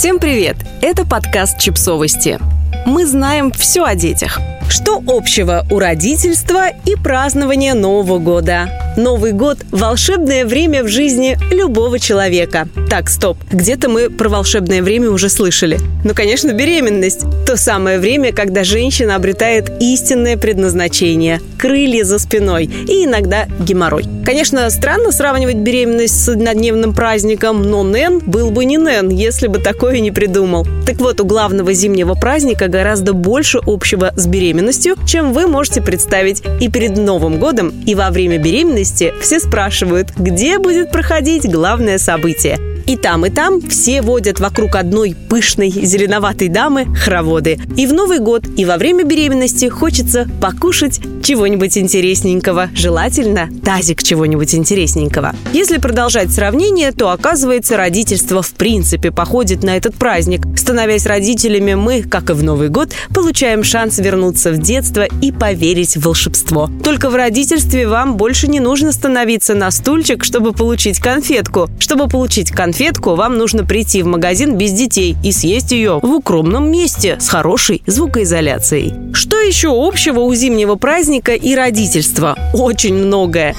Всем привет! Это подкаст «Чипсовости». Мы знаем все о детях. Что общего у родительства и празднования Нового года? Новый год – волшебное время в жизни любого человека. Так, стоп, где-то мы про волшебное время уже слышали. Ну, конечно, беременность. То самое время, когда женщина обретает истинное предназначение – крылья за спиной и иногда геморрой. Конечно, странно сравнивать беременность с однодневным праздником, но Нэн был бы не Нэн, если бы такое не придумал. Так вот, у главного зимнего праздника гораздо больше общего с беременностью, чем вы можете представить. И перед Новым годом, и во время беременности все спрашивают, где будет проходить главное событие. И там, и там все водят вокруг одной пышной зеленоватой дамы хороводы. И в Новый год, и во время беременности хочется покушать чего-нибудь интересненького. Желательно тазик чего-нибудь интересненького. Если продолжать сравнение, то оказывается родительство в принципе походит на этот праздник. Становясь родителями, мы, как и в Новый год, получаем шанс вернуться в детство и поверить в волшебство. Только в родительстве вам больше не нужно становиться на стульчик, чтобы получить конфетку. Чтобы получить конфетку, конфетку, вам нужно прийти в магазин без детей и съесть ее в укромном месте с хорошей звукоизоляцией. Что еще общего у зимнего праздника и родительства? Очень многое.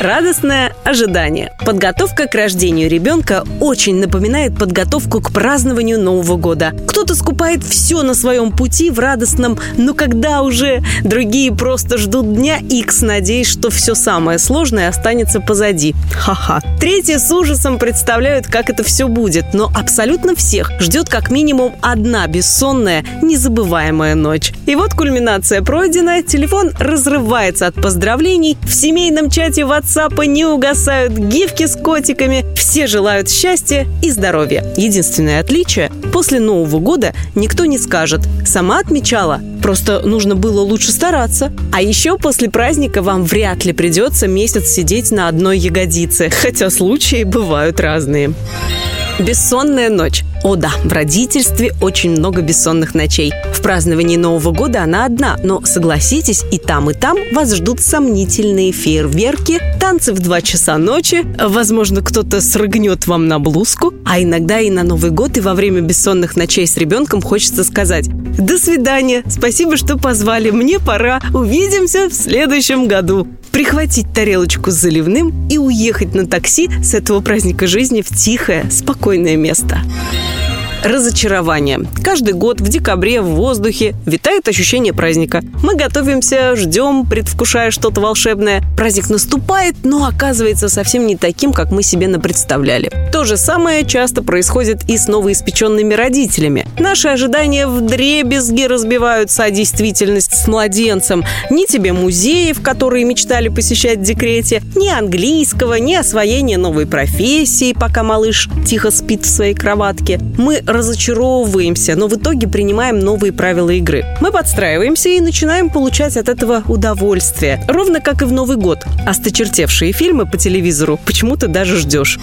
Радостное ожидание. Подготовка к рождению ребенка очень напоминает подготовку к празднованию Нового года. Кто-то скупает все на своем пути в радостном «но когда уже?», другие просто ждут дня X, надеясь, что все самое сложное останется позади. Ха-ха. Третьи с ужасом представляют, как это все будет, но абсолютно всех ждет как минимум одна бессонная, незабываемая ночь. И вот кульминация пройдена, телефон разрывается от поздравлений, в семейном чате WhatsApp WhatsApp не угасают гифки с котиками. Все желают счастья и здоровья. Единственное отличие – после Нового года никто не скажет «сама отмечала». Просто нужно было лучше стараться. А еще после праздника вам вряд ли придется месяц сидеть на одной ягодице. Хотя случаи бывают разные. Бессонная ночь. О да, в родительстве очень много бессонных ночей. Праздновании Нового года она одна, но согласитесь, и там, и там вас ждут сомнительные фейерверки, танцы в 2 часа ночи, возможно, кто-то срыгнет вам на блузку, а иногда и на Новый год, и во время бессонных ночей с ребенком хочется сказать «До свидания, спасибо, что позвали, мне пора, увидимся в следующем году» прихватить тарелочку с заливным и уехать на такси с этого праздника жизни в тихое, спокойное место разочарование. Каждый год в декабре в воздухе витает ощущение праздника. Мы готовимся, ждем, предвкушая что-то волшебное. Праздник наступает, но оказывается совсем не таким, как мы себе напредставляли. То же самое часто происходит и с новоиспеченными родителями. Наши ожидания в дребезги разбиваются, а действительность с младенцем. Ни тебе музеев, которые мечтали посещать в декрете, ни английского, ни освоения новой профессии, пока малыш тихо спит в своей кроватке. Мы разочаровываемся, но в итоге принимаем новые правила игры. Мы подстраиваемся и начинаем получать от этого удовольствие. Ровно как и в Новый год. Осточертевшие фильмы по телевизору почему-то даже ждешь.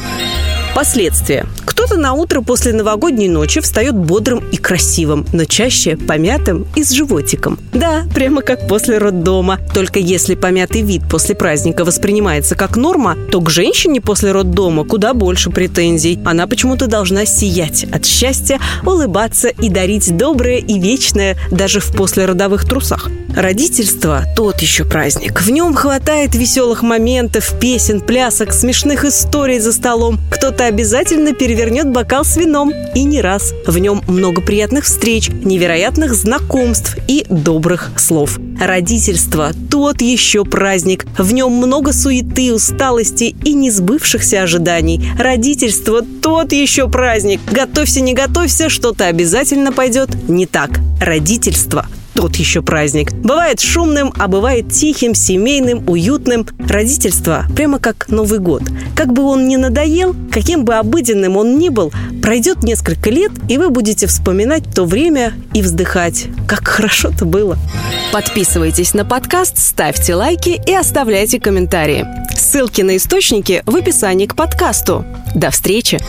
Последствия. Кто-то на утро после новогодней ночи встает бодрым и красивым, но чаще помятым и с животиком. Да, прямо как после роддома. Только если помятый вид после праздника воспринимается как норма, то к женщине после роддома куда больше претензий. Она почему-то должна сиять от счастья, улыбаться и дарить доброе и вечное даже в послеродовых трусах. Родительство – тот еще праздник. В нем хватает веселых моментов, песен, плясок, смешных историй за столом. Кто-то обязательно перевернет бокал с вином. И не раз. В нем много приятных встреч, невероятных знакомств и добрых слов. Родительство – тот еще праздник. В нем много суеты, усталости и несбывшихся ожиданий. Родительство – тот еще праздник. Готовься, не готовься, что-то обязательно пойдет не так. Родительство – тот еще праздник. Бывает шумным, а бывает тихим, семейным, уютным. Родительство прямо как Новый год. Как бы он ни надоел, каким бы обыденным он ни был, пройдет несколько лет, и вы будете вспоминать то время и вздыхать. Как хорошо-то было. Подписывайтесь на подкаст, ставьте лайки и оставляйте комментарии. Ссылки на источники в описании к подкасту. До встречи!